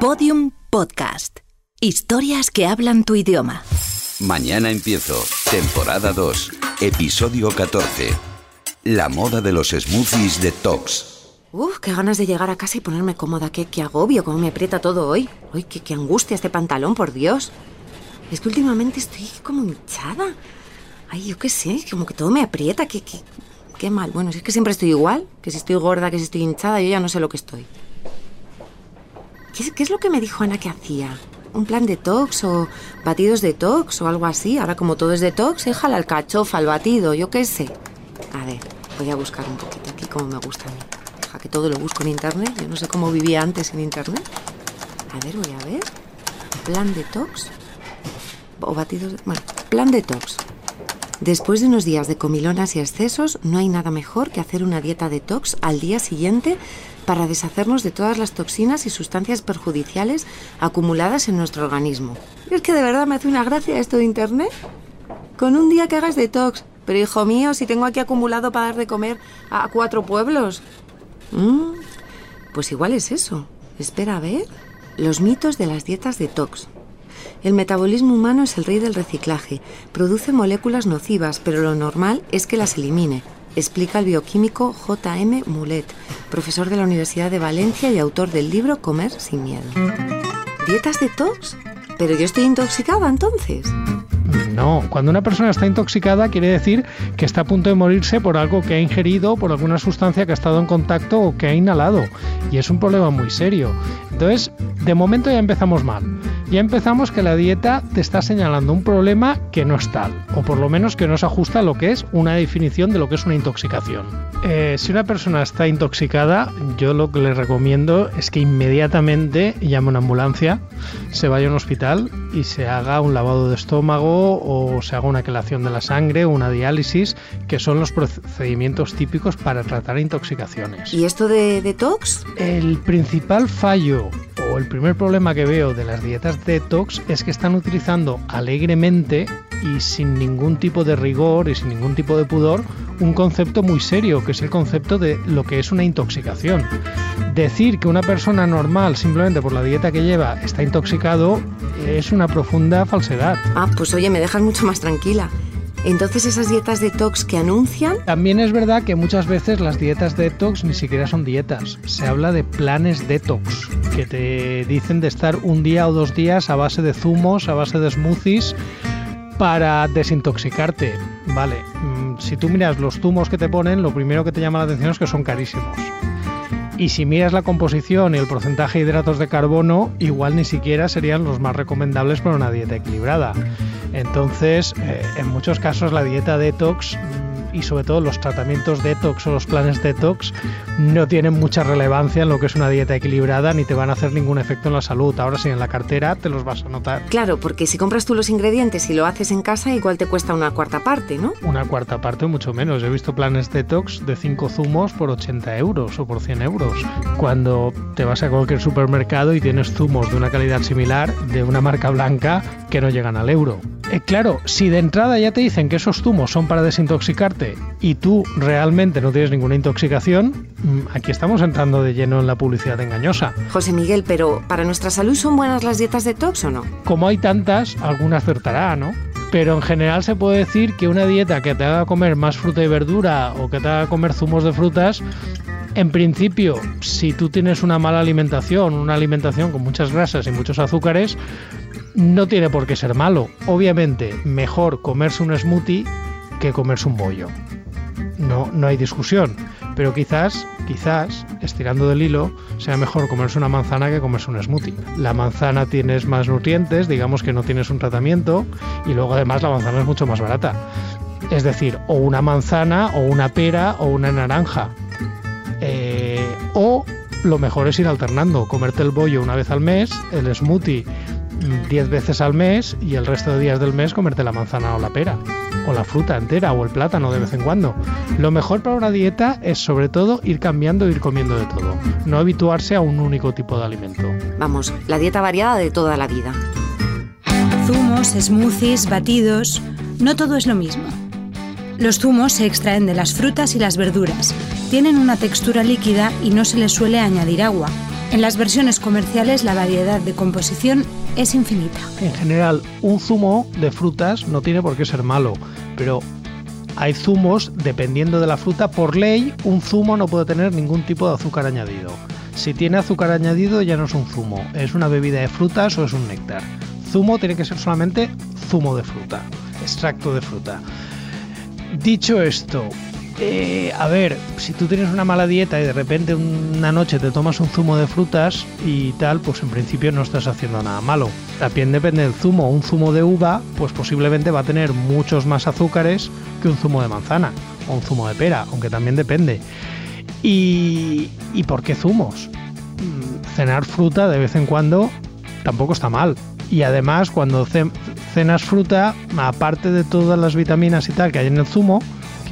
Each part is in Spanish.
Podium Podcast. Historias que hablan tu idioma. Mañana empiezo. Temporada 2. Episodio 14. La moda de los smoothies de Tox. Uf, qué ganas de llegar a casa y ponerme cómoda. Qué, qué agobio, cómo me aprieta todo hoy. Uy, qué, qué angustia este pantalón, por Dios. Es que últimamente estoy como hinchada. Ay, yo qué sé, como que todo me aprieta. Qué, qué, qué mal. Bueno, si es que siempre estoy igual. Que si estoy gorda, que si estoy hinchada, yo ya no sé lo que estoy. ¿Qué es, lo que me dijo Ana que hacía? ¿Un plan detox o batidos detox o algo así? Ahora como todo es detox, déjala la alcachofa, al batido, yo qué sé. A ver, voy a buscar un poquito aquí como me gusta a mí. Deja que todo lo busco en internet. Yo no sé cómo vivía antes en internet. A ver, voy a ver. Plan detox. O batidos... de- Bueno, plan detox. Después de unos días de comilonas y excesos, no hay nada mejor que hacer una dieta detox al día siguiente para deshacernos de todas las toxinas y sustancias perjudiciales acumuladas en nuestro organismo. Es que de verdad me hace una gracia esto de internet. Con un día que hagas detox. Pero hijo mío, si tengo aquí acumulado para dar de comer a cuatro pueblos. Mm, pues igual es eso. Espera a ver. Los mitos de las dietas detox. El metabolismo humano es el rey del reciclaje. Produce moléculas nocivas, pero lo normal es que las elimine, explica el bioquímico J.M. Mulet, profesor de la Universidad de Valencia y autor del libro Comer sin miedo. ¿Dietas detox? Pero yo estoy intoxicada entonces. No, cuando una persona está intoxicada quiere decir que está a punto de morirse por algo que ha ingerido, por alguna sustancia que ha estado en contacto o que ha inhalado. Y es un problema muy serio. Entonces, de momento ya empezamos mal. Ya empezamos que la dieta te está señalando un problema que no es tal, o por lo menos que no se ajusta a lo que es una definición de lo que es una intoxicación. Eh, si una persona está intoxicada, yo lo que le recomiendo es que inmediatamente llame a una ambulancia, se vaya a un hospital y se haga un lavado de estómago o se haga una quelación de la sangre o una diálisis, que son los procedimientos típicos para tratar intoxicaciones. ¿Y esto de detox? El principal fallo el primer problema que veo de las dietas detox es que están utilizando alegremente y sin ningún tipo de rigor y sin ningún tipo de pudor un concepto muy serio, que es el concepto de lo que es una intoxicación. Decir que una persona normal, simplemente por la dieta que lleva, está intoxicado, es una profunda falsedad. Ah, pues oye, me dejas mucho más tranquila. Entonces esas dietas detox que anuncian, También es verdad que muchas veces las dietas detox ni siquiera son dietas. Se habla de planes detox, que te dicen de estar un día o dos días a base de zumos, a base de smoothies, para desintoxicarte. Vale, mm, si tú miras los zumos que te ponen, lo primero que te llama la atención es que son carísimos. Y si miras la composición y el porcentaje de hidratos de carbono, igual ni siquiera serían los más recomendables para una dieta equilibrada. Entonces, eh, en muchos casos la dieta detox y sobre todo los tratamientos detox o los planes detox no tienen mucha relevancia en lo que es una dieta equilibrada ni te van a hacer ningún efecto en la salud. Ahora sí, en la cartera te los vas a notar. claro, porque si compras tú los ingredientes y lo haces en casa, igual te cuesta una cuarta parte, ¿no? Una cuarta parte mucho menos. He visto planes detox de 5 zumos por 80 euros o por 100 euros. Cuando te vas a cualquier supermercado y tienes zumos de una calidad similar de una marca blanca que no llegan al euro. Eh, claro, si de entrada ya te dicen que esos zumos son para desintoxicarte y tú realmente no tienes ninguna intoxicación, mm, aquí estamos entrando de lleno en la publicidad engañosa. José Miguel, pero ¿para nuestra salud son buenas las dietas detox o no? como hay tantas, alguna acertará, ¿no? Pero en general se puede decir que una dieta que te haga comer más fruta y verdura o que te haga comer zumos de frutas, en principio, si tú tienes una mala alimentación, una alimentación con muchas grasas y muchos azúcares, no tiene por qué ser malo. Obviamente, mejor comerse un smoothie que comerse un bollo. No, no hay discusión. Pero quizás, quizás, estirando del hilo, sea mejor comerse una manzana que comerse un smoothie. La manzana tienes más nutrientes, digamos que no tienes un tratamiento, y luego además la manzana es mucho más barata. Es decir, o una manzana, o una pera, o una naranja. Lo mejor es ir alternando, comerte el bollo una vez al mes, el smoothie mm, 10 veces al mes y el resto de días del mes comerte la manzana o la pera, o la fruta entera o el plátano de vez en cuando. Lo mejor para una dieta es sobre todo ir cambiando e ir comiendo de todo, no habituarse a un único tipo de alimento. Vamos, la dieta variada de toda la vida. Zumos, smoothies, batidos, no todo es lo mismo. Los zumos se extraen de las frutas y las verduras. Tienen una textura líquida y no se les suele añadir agua. En las versiones comerciales la variedad de composición es infinita. En general, un zumo de frutas no tiene por qué ser malo, pero hay zumos, dependiendo de la fruta, por ley, un zumo no puede tener ningún tipo de azúcar añadido. Si tiene azúcar añadido ya no es un zumo, es una bebida de frutas o es un néctar. Zumo tiene que ser solamente zumo de fruta, extracto de fruta. Dicho esto, eh, a ver, si tú tienes una mala dieta y de repente una noche te tomas un zumo de frutas y tal, pues en principio no estás haciendo nada malo. También depende del zumo. Un zumo de uva, pues posiblemente va a tener muchos más azúcares que un zumo de manzana o un zumo de pera, aunque también depende. ¿Y, y por qué zumos? Mm, cenar fruta de vez en cuando tampoco está mal. Y además, cuando cenas fruta, aparte de todas las vitaminas y tal que hay en el zumo,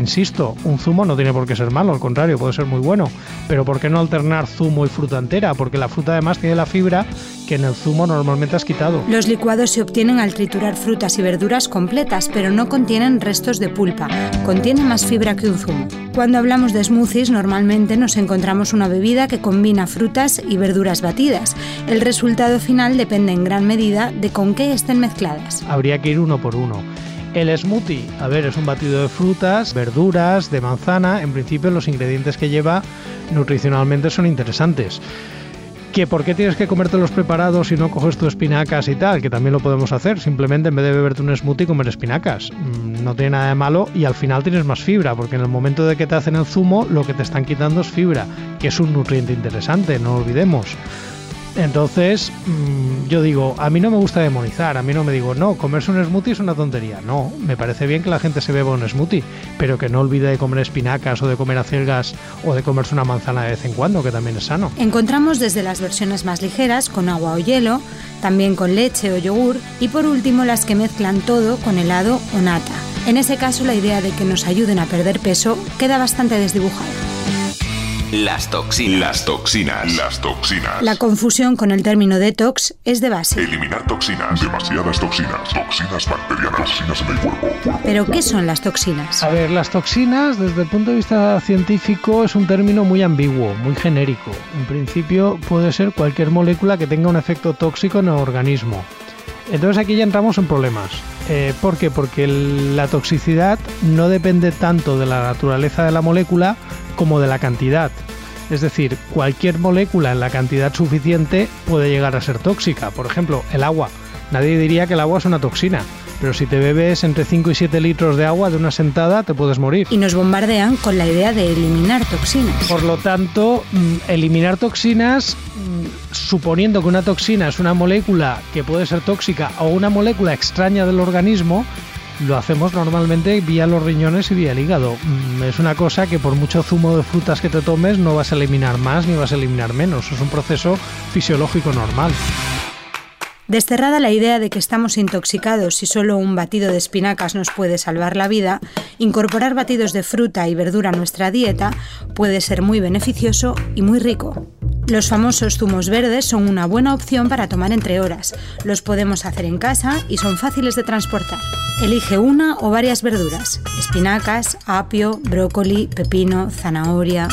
Insisto, un zumo no tiene por qué ser malo, al contrario, puede ser muy bueno. Pero ¿por qué no alternar zumo y fruta entera? Porque la fruta además tiene la fibra que en el zumo normalmente has quitado. Los licuados se obtienen al triturar frutas y verduras completas, pero no contienen restos de pulpa. Contiene más fibra que un zumo. Cuando hablamos de smoothies, normalmente nos encontramos una bebida que combina frutas y verduras batidas. El resultado final depende en gran medida de con qué estén mezcladas. Habría que ir uno por uno. El smoothie, a ver, es un batido de frutas, verduras, de manzana. En principio los ingredientes que lleva nutricionalmente son interesantes. ¿Que por qué tienes que comerte los preparados si no coges tus espinacas y tal? Que también lo podemos hacer. Simplemente en vez de beberte un smoothie, comer espinacas. Mm, no tiene nada de malo y al final tienes más fibra, porque en el momento de que te hacen el zumo, lo que te están quitando es fibra, que es un nutriente interesante, no olvidemos. Entonces, mm, yo digo, a mí no me gusta demonizar, a mí no me digo, no, comerse un smoothie es una tontería. No, me parece bien que la gente se beba un smoothie, pero que no olvide de comer espinacas o de comer acelgas o de comerse una manzana de vez en cuando, que también es sano. Encontramos desde las versiones más ligeras, con agua o hielo, también con leche o yogur, y por último las que mezclan todo con helado o nata. En ese caso, la idea de que nos ayuden a perder peso queda bastante desdibujada. Las toxinas. Las toxinas. Las toxinas. La confusión con el término detox es de base. Eliminar toxinas. Demasiadas toxinas. Toxinas bacterianas. Toxinas en el cuerpo. ¿Pero qué son las toxinas? A ver, las toxinas desde el punto de vista científico es un término muy ambiguo, muy genérico. En principio puede ser cualquier molécula que tenga un efecto tóxico en el organismo. Entonces aquí ya entramos en problemas. Eh, ¿Por qué? Porque la toxicidad no depende tanto de la naturaleza de la molécula como de la cantidad. Es decir, cualquier molécula en la cantidad suficiente puede llegar a ser tóxica. Por ejemplo, el agua. Nadie diría que el agua es una toxina, pero si te bebes entre 5 y 7 litros de agua de una sentada, te puedes morir. Y nos bombardean con la idea de eliminar toxinas. Por lo tanto, mm, eliminar toxinas, mm, suponiendo que una toxina es una molécula que puede ser tóxica o una molécula extraña del organismo, lo hacemos normalmente vía los riñones y vía el hígado. Mm, es una cosa que por mucho zumo de frutas que te tomes no vas a eliminar más ni vas a eliminar menos. Es un proceso fisiológico normal. Desterrada la idea de que estamos intoxicados si solo un batido de espinacas nos puede salvar la vida, incorporar batidos de fruta y verdura a nuestra dieta puede ser muy beneficioso y muy rico. Los famosos zumos verdes son una buena opción para tomar entre horas. Los podemos hacer en casa y son fáciles de transportar. Elige una o varias verduras, espinacas, apio, brócoli, pepino, zanahoria.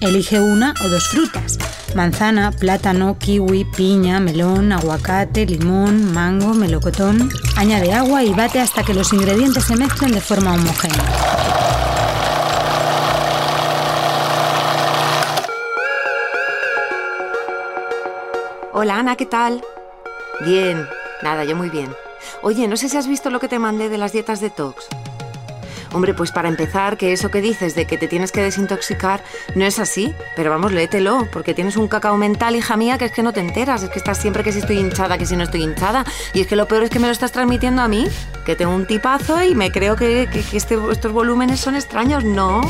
Elige una o dos frutas, manzana, plátano, kiwi, piña, melón, aguacate, limón, mango, melocotón. Añade agua y bate hasta que los ingredientes se mezclen de forma homogénea. Hola Ana, ¿qué tal? Bien, nada, yo muy bien. Oye, no sé si has visto lo que te mandé de las dietas detox. Hombre, pues para empezar, que eso que dices de que te tienes que desintoxicar no es así, pero vamos, léetelo, porque tienes un cacao mental, hija mía, que es que no te enteras, es que estás siempre que si estoy hinchada, que si no estoy hinchada, y es que lo peor es que me lo estás transmitiendo a mí, que tengo un tipazo y me creo que, este, estos volúmenes son extraños, no.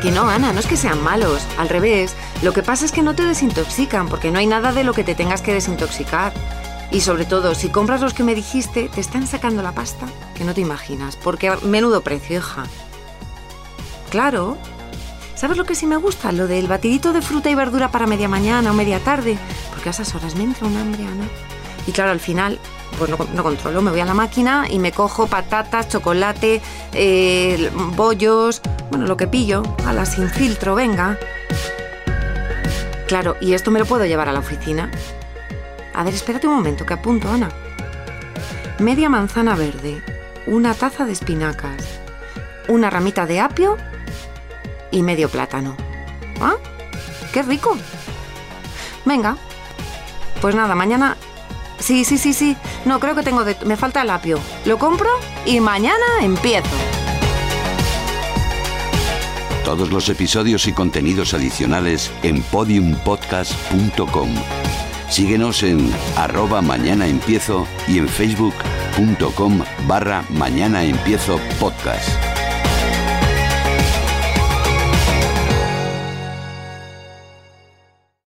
Que no, Ana, no es que sean malos, al revés, lo que pasa es que no te desintoxican, porque no hay nada de lo que te tengas que desintoxicar. Y sobre todo, si compras los que me dijiste, te están sacando la pasta que no te imaginas, porque menudo precio, hija. Claro. ¿Sabes lo que sí me gusta? Lo del batidito de fruta y verdura para media mañana o media tarde, porque a esas horas me entra un hambre, Ana. Y claro, al final, pues no, controlo, me voy a la máquina y me cojo patatas, chocolate, eh, bollos, bueno, lo que pillo, a la sin filtro, venga Claro, y esto me lo puedo llevar a la oficina. A ver, espérate un momento, que apunto, Ana. Media manzana verde, una taza de espinacas, una ramita de apio y medio plátano. ¿Ah? ¡Qué rico! Venga. Pues nada, mañana... Sí, sí, sí, sí. No, creo que tengo de... Me falta el apio. Lo compro y mañana empiezo. Todos los episodios y contenidos adicionales en podiumpodcast.com. Síguenos en arroba mañana empiezo y en facebook.com barra mañana empiezo podcast.